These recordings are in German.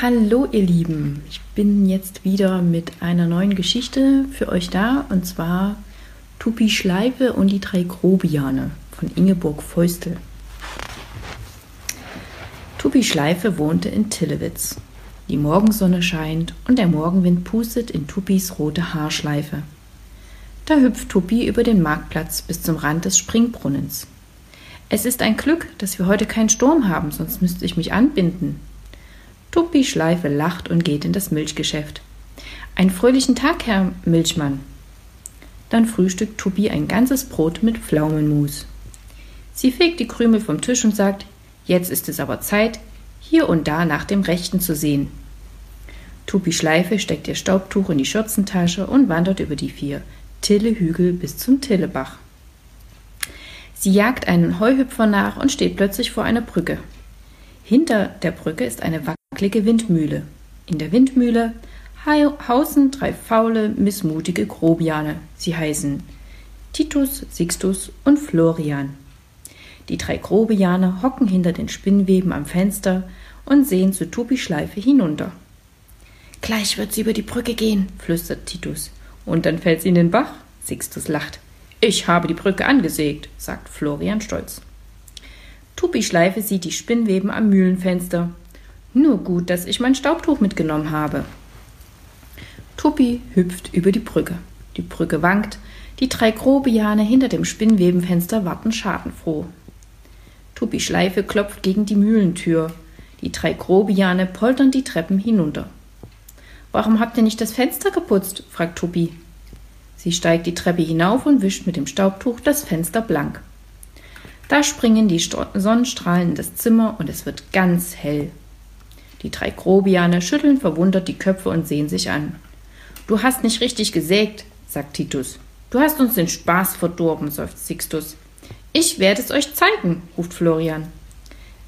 Hallo ihr Lieben, ich bin jetzt wieder mit einer neuen Geschichte für euch da und zwar Tupi Schleife und die drei Grobiane von Ingeborg Feustel. Tupi Schleife wohnte in Tillewitz. Die Morgensonne scheint und der Morgenwind pustet in Tupis rote Haarschleife. Da hüpft Tupi über den Marktplatz bis zum Rand des Springbrunnens. Es ist ein Glück, dass wir heute keinen Sturm haben, sonst müsste ich mich anbinden, Tuppi Schleife lacht und geht in das Milchgeschäft. Einen fröhlichen Tag, Herr Milchmann. Dann frühstückt Tuppi ein ganzes Brot mit Pflaumenmus. Sie fegt die Krümel vom Tisch und sagt, jetzt ist es aber Zeit, hier und da nach dem Rechten zu sehen. Tuppi Schleife steckt ihr Staubtuch in die Schürzentasche und wandert über die vier Tillehügel bis zum Tillebach. Sie jagt einen Heuhüpfer nach und steht plötzlich vor einer Brücke. Hinter der Brücke ist eine wackelige Windmühle. In der Windmühle hausen drei faule, missmutige Grobiane. Sie heißen Titus, Sixtus und Florian. Die drei Grobiane hocken hinter den Spinnweben am Fenster und sehen zu Tupi Schleife hinunter. Gleich wird sie über die Brücke gehen, flüstert Titus. Und dann fällt sie in den Bach. Sixtus lacht. Ich habe die Brücke angesägt, sagt Florian stolz. Tupi Schleife sieht die Spinnweben am Mühlenfenster. Nur gut, dass ich mein Staubtuch mitgenommen habe. Tupi hüpft über die Brücke. Die Brücke wankt, die drei Grobiane hinter dem Spinnwebenfenster warten schadenfroh. Tupi Schleife klopft gegen die Mühlentür. Die drei Grobiane poltern die Treppen hinunter. Warum habt ihr nicht das Fenster geputzt? fragt Tupi. Sie steigt die Treppe hinauf und wischt mit dem Staubtuch das Fenster blank. Da springen die Sonnenstrahlen in das Zimmer und es wird ganz hell. Die drei Grobiane schütteln verwundert die Köpfe und sehen sich an. Du hast nicht richtig gesägt, sagt Titus. Du hast uns den Spaß verdorben, seufzt Sixtus. Ich werde es euch zeigen, ruft Florian.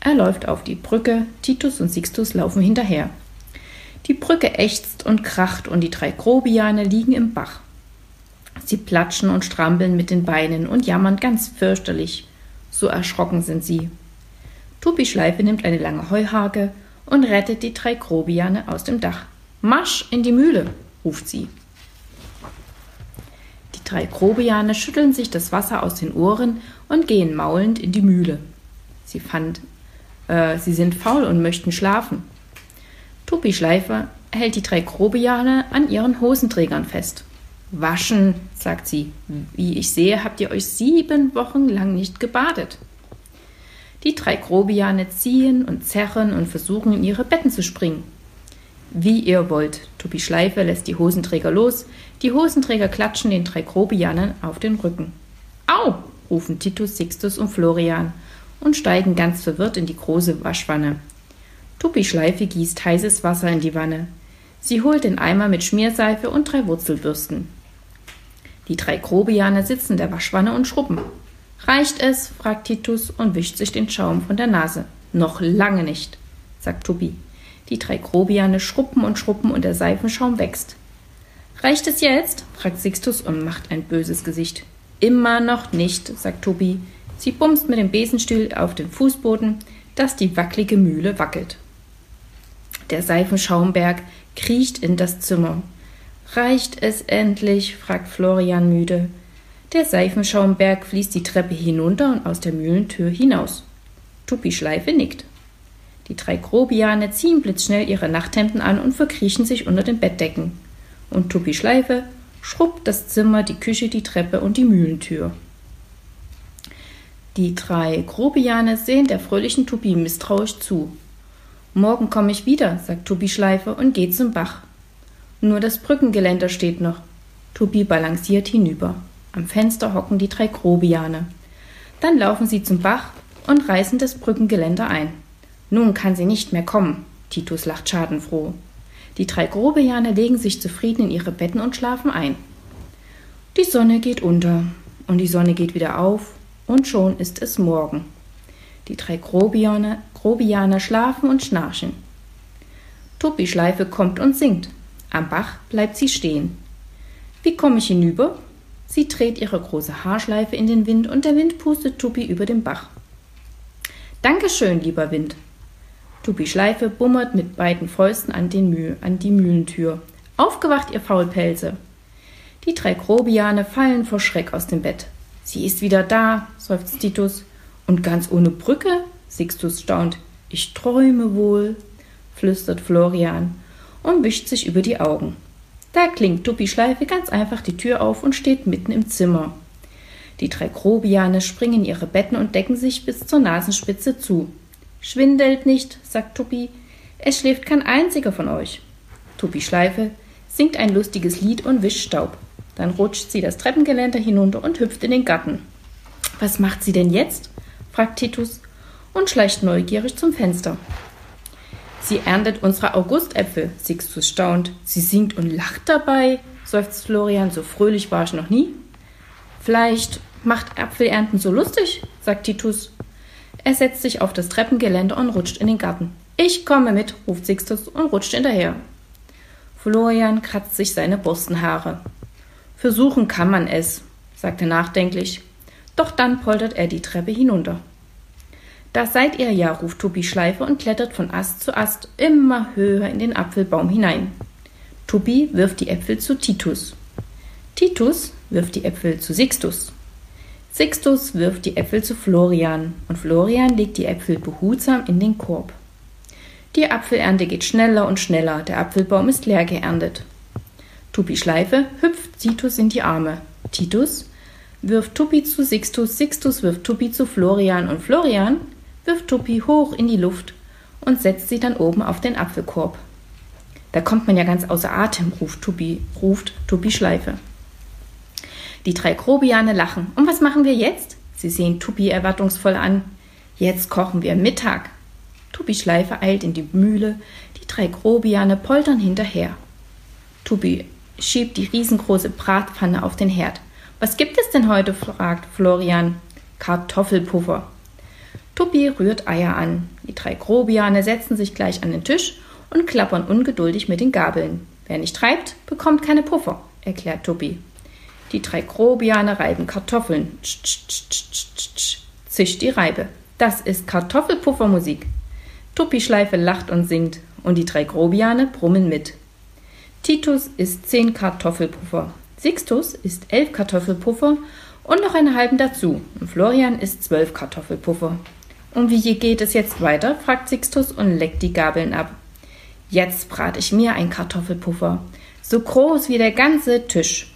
Er läuft auf die Brücke, Titus und Sixtus laufen hinterher. Die Brücke ächzt und kracht und die drei Grobiane liegen im Bach. Sie platschen und strampeln mit den Beinen und jammern ganz fürchterlich. So erschrocken sind sie. Tupi Schleife nimmt eine lange Heuhake und rettet die drei Grobiane aus dem Dach. Marsch in die Mühle, ruft sie. Die drei Grobiane schütteln sich das Wasser aus den Ohren und gehen maulend in die Mühle. Sie fand, äh, sie sind faul und möchten schlafen. Tupi Schleife hält die drei Grobiane an ihren Hosenträgern fest. Waschen, sagt sie. Wie ich sehe, habt ihr euch sieben Wochen lang nicht gebadet. Die drei Grobiane ziehen und zerren und versuchen, in ihre Betten zu springen. Wie ihr wollt. Tobi Schleife lässt die Hosenträger los. Die Hosenträger klatschen den drei Grobianen auf den Rücken. Au! rufen Titus, Sixtus und Florian und steigen ganz verwirrt in die große Waschwanne. Tobi Schleife gießt heißes Wasser in die Wanne. Sie holt den Eimer mit Schmierseife und drei Wurzelbürsten. Die drei Grobiane sitzen in der Waschwanne und schrubben. Reicht es? fragt Titus und wischt sich den Schaum von der Nase. Noch lange nicht, sagt Tubi. Die drei Grobiane schruppen und schruppen und der Seifenschaum wächst. Reicht es jetzt? fragt Sixtus und macht ein böses Gesicht. Immer noch nicht, sagt Tobi. Sie bumst mit dem Besenstiel auf den Fußboden, dass die wackelige Mühle wackelt. Der Seifenschaumberg kriecht in das Zimmer. Reicht es endlich? fragt Florian müde. Der Seifenschaumberg fließt die Treppe hinunter und aus der Mühlentür hinaus. Tuppi Schleife nickt. Die drei Grobiane ziehen blitzschnell ihre Nachthemden an und verkriechen sich unter den Bettdecken. Und Tuppi Schleife schrubbt das Zimmer, die Küche, die Treppe und die Mühlentür. Die drei Grobiane sehen der fröhlichen Tuppi misstrauisch zu. Morgen komme ich wieder, sagt Tuppi Schleife und geht zum Bach. Nur das Brückengeländer steht noch. Tobi balanciert hinüber. Am Fenster hocken die drei Grobiane. Dann laufen sie zum Bach und reißen das Brückengeländer ein. Nun kann sie nicht mehr kommen. Titus lacht schadenfroh. Die drei Grobiane legen sich zufrieden in ihre Betten und schlafen ein. Die Sonne geht unter und die Sonne geht wieder auf und schon ist es Morgen. Die drei Grobiane, Grobianer schlafen und schnarchen. Tuppi Schleife kommt und singt. Am Bach bleibt sie stehen. Wie komme ich hinüber? Sie dreht ihre große Haarschleife in den Wind und der Wind pustet Tuppi über den Bach. Dankeschön, lieber Wind. Tupi Schleife bummert mit beiden Fäusten an, den Mühl, an die Mühlentür. Aufgewacht, ihr Faulpelze! Die drei Grobiane fallen vor Schreck aus dem Bett. Sie ist wieder da, seufzt Titus. Und ganz ohne Brücke? Sixtus staunt. Ich träume wohl, flüstert Florian und wischt sich über die Augen. Da klingt Tuppi Schleife ganz einfach die Tür auf und steht mitten im Zimmer. Die drei Grobiane springen in ihre Betten und decken sich bis zur Nasenspitze zu. Schwindelt nicht, sagt Tuppi. Es schläft kein einziger von euch. Tuppi Schleife singt ein lustiges Lied und wischt Staub. Dann rutscht sie das Treppengeländer hinunter und hüpft in den Garten. Was macht sie denn jetzt? fragt Titus und schleicht neugierig zum Fenster. Sie erntet unsere Augustäpfel, Sixtus staunt. Sie singt und lacht dabei, seufzt Florian, so fröhlich war ich noch nie. Vielleicht macht Apfelernten so lustig, sagt Titus. Er setzt sich auf das Treppengeländer und rutscht in den Garten. Ich komme mit, ruft Sixtus und rutscht hinterher. Florian kratzt sich seine Borstenhaare. Versuchen kann man es, sagt er nachdenklich. Doch dann poltert er die Treppe hinunter. Da seid ihr ja, ruft Tobi Schleife und klettert von Ast zu Ast immer höher in den Apfelbaum hinein. Tobi wirft die Äpfel zu Titus. Titus wirft die Äpfel zu Sixtus. Sixtus wirft die Äpfel zu Florian und Florian legt die Äpfel behutsam in den Korb. Die Apfelernte geht schneller und schneller, der Apfelbaum ist leer geerntet. Tupi Schleife hüpft Titus in die Arme. Titus wirft Tupi zu Sixtus, Sixtus wirft Tupi zu Florian und Florian wirft Tupi hoch in die Luft und setzt sie dann oben auf den Apfelkorb. Da kommt man ja ganz außer Atem, ruft Tupi, ruft Tupi Schleife. Die drei Grobiane lachen. Und was machen wir jetzt? Sie sehen Tupi erwartungsvoll an. Jetzt kochen wir Mittag. Tupi Schleife eilt in die Mühle, die drei Grobiane poltern hinterher. Tupi schiebt die riesengroße Bratpfanne auf den Herd. Was gibt es denn heute? fragt Florian. Kartoffelpuffer. Tupi rührt Eier an. Die drei Grobiane setzen sich gleich an den Tisch und klappern ungeduldig mit den Gabeln. Wer nicht treibt, bekommt keine Puffer, erklärt Tupi. Die drei Grobiane reiben Kartoffeln. Tsch, zischt die Reibe. Das ist Kartoffelpuffermusik. Tuppi-Schleife lacht und singt und die drei Grobiane brummen mit. Titus isst zehn Kartoffelpuffer. Sixtus isst elf Kartoffelpuffer und noch einen halben dazu. Und Florian isst zwölf Kartoffelpuffer. Und wie geht es jetzt weiter? fragt Sixtus und leckt die Gabeln ab. Jetzt brate ich mir ein Kartoffelpuffer, so groß wie der ganze Tisch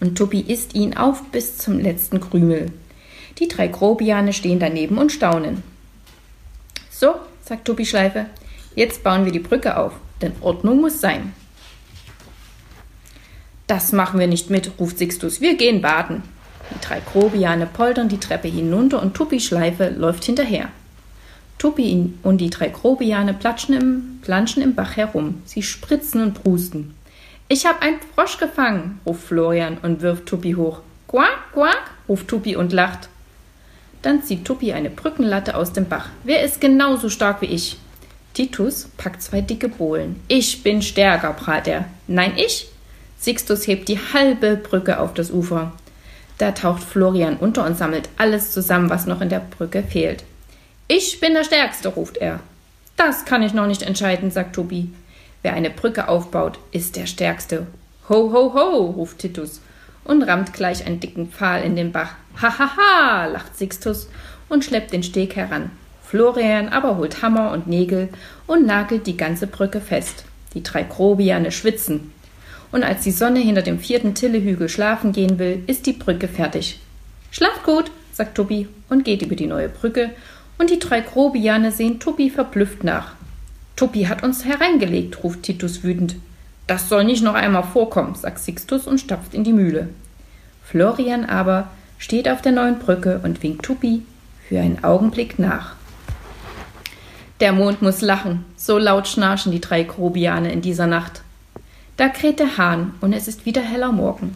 und Tuppi isst ihn auf bis zum letzten Krümel. Die drei Grobiane stehen daneben und staunen. So, sagt Tuppi Schleife, jetzt bauen wir die Brücke auf, denn Ordnung muss sein. Das machen wir nicht mit, ruft Sixtus, wir gehen baden. Die drei Grobiane poltern die Treppe hinunter und Tuppi Schleife läuft hinterher. Tuppi und die drei Grobiane platschen im, planschen im Bach herum. Sie spritzen und prusten. Ich hab einen Frosch gefangen, ruft Florian und wirft Tuppi hoch. Quack, quack, ruft Tuppi und lacht. Dann zieht Tuppi eine Brückenlatte aus dem Bach. Wer ist genauso stark wie ich? Titus packt zwei dicke Bohlen. Ich bin stärker, prahlt er. Nein, ich? Sixtus hebt die halbe Brücke auf das Ufer. Da taucht Florian unter und sammelt alles zusammen, was noch in der Brücke fehlt. Ich bin der Stärkste, ruft er. Das kann ich noch nicht entscheiden, sagt Tobi. Wer eine Brücke aufbaut, ist der Stärkste. Ho, ho, ho, ruft Titus und rammt gleich einen dicken Pfahl in den Bach. Ha, ha, ha, lacht Sixtus und schleppt den Steg heran. Florian aber holt Hammer und Nägel und nagelt die ganze Brücke fest. Die drei Grobiane schwitzen. Und als die Sonne hinter dem vierten Tillehügel schlafen gehen will, ist die Brücke fertig. Schlaft gut, sagt Tobi und geht über die neue Brücke, und die drei Grobiane sehen Tobi verblüfft nach. Tuppi hat uns hereingelegt, ruft Titus wütend. Das soll nicht noch einmal vorkommen, sagt Sixtus und stapft in die Mühle. Florian aber steht auf der neuen Brücke und winkt Tuppi für einen Augenblick nach. Der Mond muss lachen, so laut schnarchen die drei Grobiane in dieser Nacht. Da kräht der Hahn und es ist wieder heller Morgen.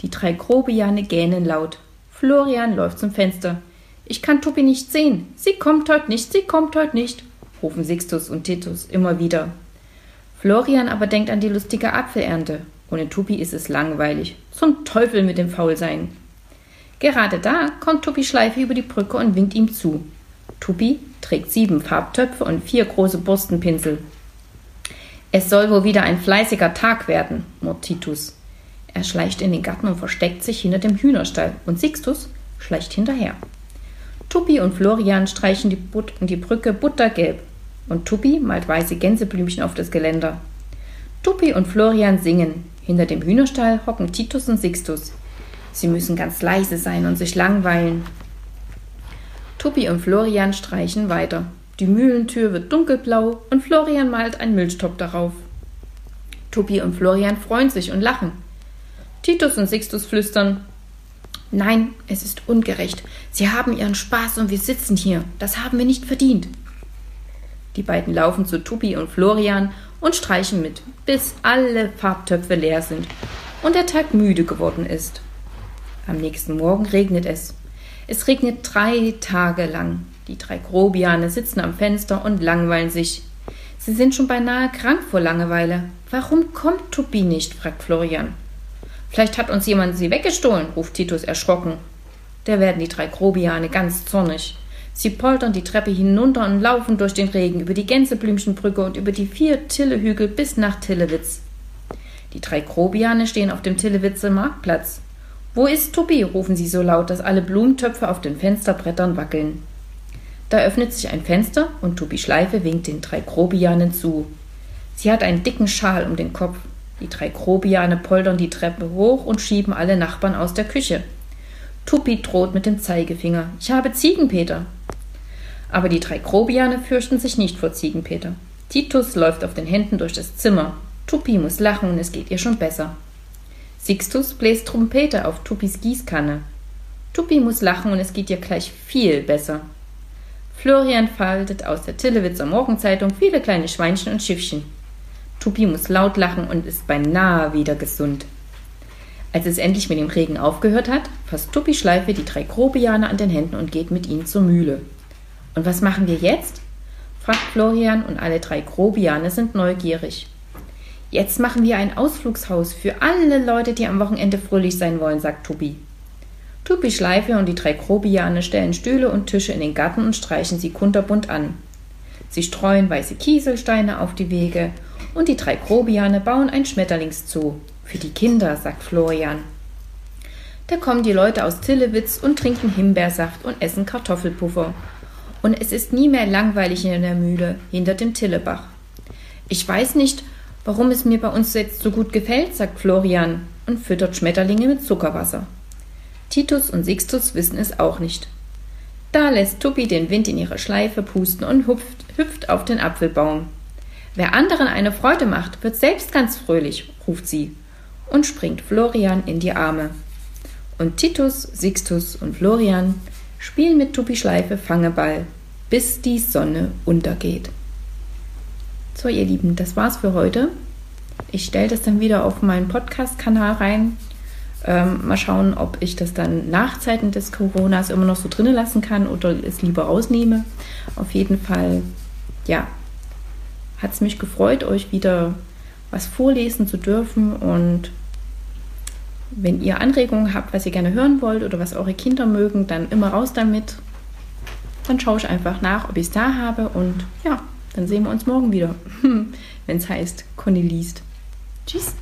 Die drei Grobiane gähnen laut. Florian läuft zum Fenster. Ich kann Tuppi nicht sehen. Sie kommt heut nicht, sie kommt heut nicht rufen Sixtus und Titus immer wieder. Florian aber denkt an die lustige Apfelernte. Ohne Tupi ist es langweilig. Zum Teufel mit dem Faulsein. Gerade da kommt Tupi Schleife über die Brücke und winkt ihm zu. Tupi trägt sieben Farbtöpfe und vier große Borstenpinsel. Es soll wohl wieder ein fleißiger Tag werden, murrt Titus. Er schleicht in den Garten und versteckt sich hinter dem Hühnerstall, und Sixtus schleicht hinterher. Tuppi und Florian streichen die, But die Brücke buttergelb, und Tuppi malt weiße Gänseblümchen auf das Geländer. Tuppi und Florian singen. Hinter dem Hühnerstall hocken Titus und Sixtus. Sie müssen ganz leise sein und sich langweilen. Tuppi und Florian streichen weiter. Die Mühlentür wird dunkelblau und Florian malt einen Milchtopf darauf. Tuppi und Florian freuen sich und lachen. Titus und Sixtus flüstern. Nein, es ist ungerecht. Sie haben ihren Spaß und wir sitzen hier. Das haben wir nicht verdient. Die beiden laufen zu Tuppi und Florian und streichen mit, bis alle Farbtöpfe leer sind und der Tag müde geworden ist. Am nächsten Morgen regnet es. Es regnet drei Tage lang. Die drei Grobiane sitzen am Fenster und langweilen sich. Sie sind schon beinahe krank vor Langeweile. Warum kommt Tuppi nicht? fragt Florian. Vielleicht hat uns jemand sie weggestohlen, ruft Titus erschrocken. Da werden die drei Grobiane ganz zornig. Sie poltern die Treppe hinunter und laufen durch den Regen über die Gänseblümchenbrücke und über die vier Tillehügel bis nach Tillewitz. Die drei Grobiane stehen auf dem Tillewitzer Marktplatz. Wo ist Tuppi? rufen sie so laut, dass alle Blumentöpfe auf den Fensterbrettern wackeln. Da öffnet sich ein Fenster und Tuppi Schleife winkt den drei Grobianen zu. Sie hat einen dicken Schal um den Kopf. Die drei Grobiane poltern die Treppe hoch und schieben alle Nachbarn aus der Küche. Tuppi droht mit dem Zeigefinger. Ich habe Ziegenpeter. Aber die drei Grobiane fürchten sich nicht vor Ziegenpeter. Titus läuft auf den Händen durch das Zimmer. Tuppi muss lachen und es geht ihr schon besser. Sixtus bläst Trompete auf Tuppis Gießkanne. Tuppi muss lachen und es geht ihr gleich viel besser. Florian faltet aus der Tillewitzer Morgenzeitung viele kleine Schweinchen und Schiffchen. Tuppi muss laut lachen und ist beinahe wieder gesund. Als es endlich mit dem Regen aufgehört hat, fasst Tuppi Schleife die drei Grobiane an den Händen und geht mit ihnen zur Mühle. Und was machen wir jetzt? fragt Florian und alle drei Grobiane sind neugierig. Jetzt machen wir ein Ausflugshaus für alle Leute, die am Wochenende fröhlich sein wollen, sagt Tuppi. Tuppi Schleife und die drei Grobiane stellen Stühle und Tische in den Garten und streichen sie kunterbunt an. Sie streuen weiße Kieselsteine auf die Wege und die drei Grobiane bauen ein Schmetterlingszoo. Für die Kinder, sagt Florian. Da kommen die Leute aus Tillewitz und trinken Himbeersaft und essen Kartoffelpuffer. Und es ist nie mehr langweilig in der Mühle hinter dem Tillebach. Ich weiß nicht, warum es mir bei uns jetzt so gut gefällt, sagt Florian und füttert Schmetterlinge mit Zuckerwasser. Titus und Sixtus wissen es auch nicht. Da lässt Tuppi den Wind in ihre Schleife pusten und hüpft, hüpft auf den Apfelbaum. Wer anderen eine Freude macht, wird selbst ganz fröhlich, ruft sie und springt Florian in die Arme. Und Titus, Sixtus und Florian spielen mit Tuppi Schleife Fangeball, bis die Sonne untergeht. So, ihr Lieben, das war's für heute. Ich stelle das dann wieder auf meinen Podcast-Kanal rein. Ähm, mal schauen, ob ich das dann nach Zeiten des Coronas immer noch so drinnen lassen kann oder es lieber rausnehme. Auf jeden Fall, ja, hat es mich gefreut, euch wieder was vorlesen zu dürfen. Und wenn ihr Anregungen habt, was ihr gerne hören wollt oder was eure Kinder mögen, dann immer raus damit. Dann schaue ich einfach nach, ob ich es da habe. Und ja, dann sehen wir uns morgen wieder, wenn es heißt, Conny liest. Tschüss.